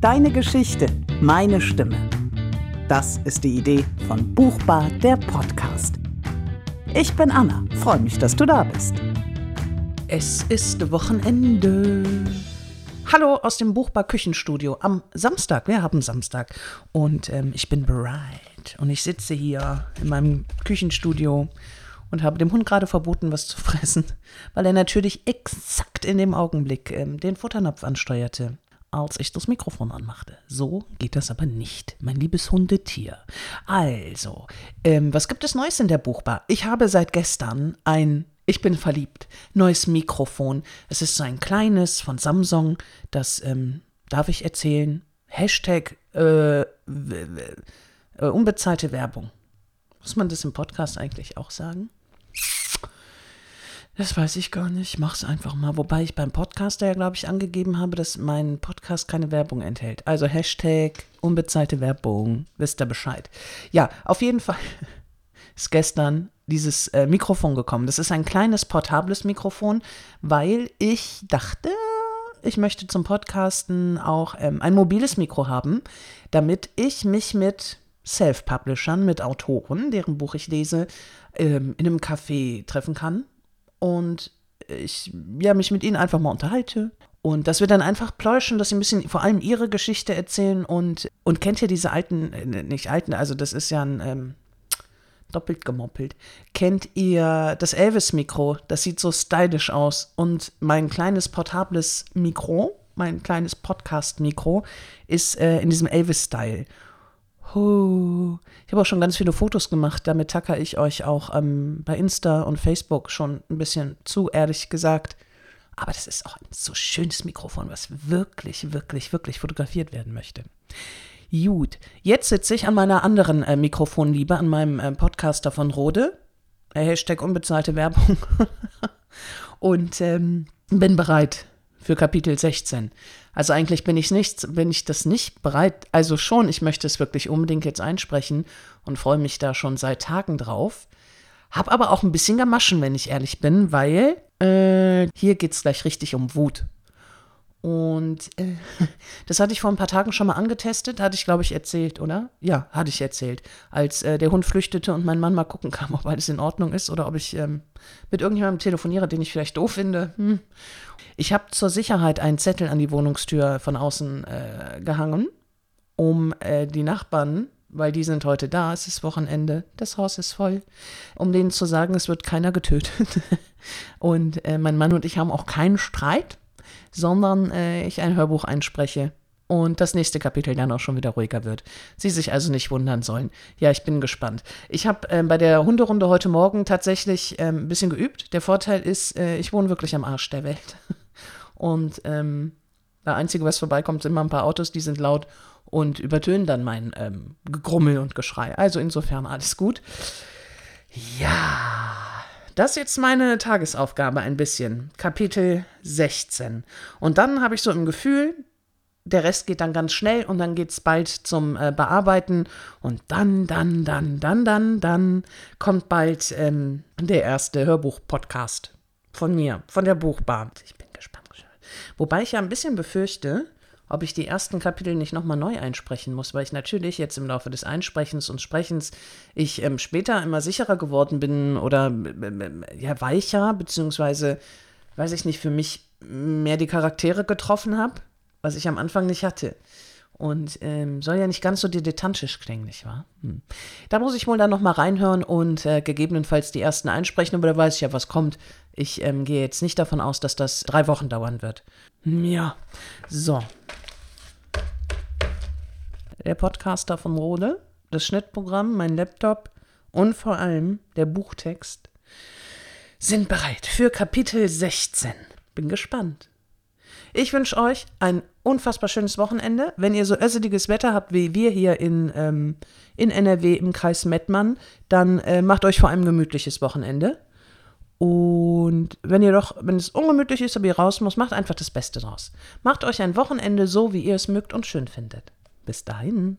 Deine Geschichte, meine Stimme. Das ist die Idee von Buchbar, der Podcast. Ich bin Anna, freue mich, dass du da bist. Es ist Wochenende. Hallo aus dem Buchbar Küchenstudio am Samstag. Wir haben Samstag und ähm, ich bin bereit. Und ich sitze hier in meinem Küchenstudio und habe dem Hund gerade verboten, was zu fressen, weil er natürlich exakt in dem Augenblick ähm, den Futternapf ansteuerte, als ich das Mikrofon anmachte. So geht das aber nicht, mein liebes Hundetier. Also, ähm, was gibt es Neues in der Buchbar? Ich habe seit gestern ein ich bin verliebt. Neues Mikrofon. Es ist so ein kleines von Samsung, das, ähm, darf ich erzählen? Hashtag äh, äh, unbezahlte Werbung. Muss man das im Podcast eigentlich auch sagen? Das weiß ich gar nicht. Mach's einfach mal. Wobei ich beim Podcaster ja, glaube ich, angegeben habe, dass mein Podcast keine Werbung enthält. Also Hashtag unbezahlte Werbung. Wisst ihr Bescheid. Ja, auf jeden Fall ist gestern dieses äh, Mikrofon gekommen. Das ist ein kleines portables Mikrofon, weil ich dachte, ich möchte zum Podcasten auch ähm, ein mobiles Mikro haben, damit ich mich mit Self-Publishern, mit Autoren, deren Buch ich lese, ähm, in einem Café treffen kann und ich ja, mich mit ihnen einfach mal unterhalte. Und dass wir dann einfach pläuschen, dass sie ein bisschen vor allem ihre Geschichte erzählen und, und kennt ihr diese alten, äh, nicht alten, also das ist ja ein ähm, doppelt gemoppelt. Kennt ihr das Elvis-Mikro? Das sieht so stylisch aus. Und mein kleines portables Mikro, mein kleines Podcast-Mikro, ist äh, in diesem Elvis-Style. Huh. Ich habe auch schon ganz viele Fotos gemacht, damit tacker ich euch auch ähm, bei Insta und Facebook schon ein bisschen zu, ehrlich gesagt. Aber das ist auch ein so schönes Mikrofon, was wirklich, wirklich, wirklich fotografiert werden möchte. Gut, jetzt sitze ich an meiner anderen äh, Mikrofonliebe, an meinem äh, Podcaster von Rode. Hashtag unbezahlte Werbung. und ähm, bin bereit für Kapitel 16. Also eigentlich bin ich nicht, bin ich das nicht bereit. Also schon, ich möchte es wirklich unbedingt jetzt einsprechen und freue mich da schon seit Tagen drauf. Hab aber auch ein bisschen Gamaschen, wenn ich ehrlich bin, weil äh, hier geht es gleich richtig um Wut. Und äh, das hatte ich vor ein paar Tagen schon mal angetestet, hatte ich, glaube ich, erzählt, oder? Ja, hatte ich erzählt. Als äh, der Hund flüchtete und mein Mann mal gucken kam, ob alles in Ordnung ist oder ob ich ähm, mit irgendjemandem telefoniere, den ich vielleicht doof finde. Hm. Ich habe zur Sicherheit einen Zettel an die Wohnungstür von außen äh, gehangen, um äh, die Nachbarn, weil die sind heute da, es ist Wochenende, das Haus ist voll, um denen zu sagen, es wird keiner getötet. und äh, mein Mann und ich haben auch keinen Streit, sondern äh, ich ein Hörbuch einspreche und das nächste Kapitel dann auch schon wieder ruhiger wird. Sie sich also nicht wundern sollen. Ja, ich bin gespannt. Ich habe äh, bei der Hunderunde heute Morgen tatsächlich äh, ein bisschen geübt. Der Vorteil ist, äh, ich wohne wirklich am Arsch der Welt. Und ähm, das Einzige, was vorbeikommt, sind immer ein paar Autos, die sind laut und übertönen dann mein ähm, Gegrummel und Geschrei. Also insofern alles gut. Ja, das ist jetzt meine Tagesaufgabe ein bisschen. Kapitel 16. Und dann habe ich so im Gefühl, der Rest geht dann ganz schnell und dann geht es bald zum äh, Bearbeiten und dann, dann, dann, dann, dann, dann kommt bald ähm, der erste Hörbuch-Podcast von mir, von der Buchbar. Ich bin Wobei ich ja ein bisschen befürchte, ob ich die ersten Kapitel nicht nochmal neu einsprechen muss, weil ich natürlich jetzt im Laufe des Einsprechens und Sprechens ich ähm, später immer sicherer geworden bin oder äh, ja weicher, beziehungsweise, weiß ich nicht, für mich mehr die Charaktere getroffen habe, was ich am Anfang nicht hatte. Und ähm, soll ja nicht ganz so dilettantisch klingen, nicht wahr? Hm. Da muss ich wohl dann nochmal reinhören und äh, gegebenenfalls die ersten einsprechen, aber da weiß ich ja, was kommt. Ich ähm, gehe jetzt nicht davon aus, dass das drei Wochen dauern wird. Hm, ja, so. Der Podcaster von Rode, das Schnittprogramm, mein Laptop und vor allem der Buchtext sind bereit für Kapitel 16. Bin gespannt. Ich wünsche euch ein unfassbar schönes Wochenende. Wenn ihr so össeliges Wetter habt wie wir hier in, ähm, in NRW im Kreis Mettmann, dann äh, macht euch vor allem gemütliches Wochenende. Und wenn ihr doch, wenn es ungemütlich ist, aber ihr raus muss, macht einfach das Beste draus. Macht euch ein Wochenende so, wie ihr es mögt und schön findet. Bis dahin.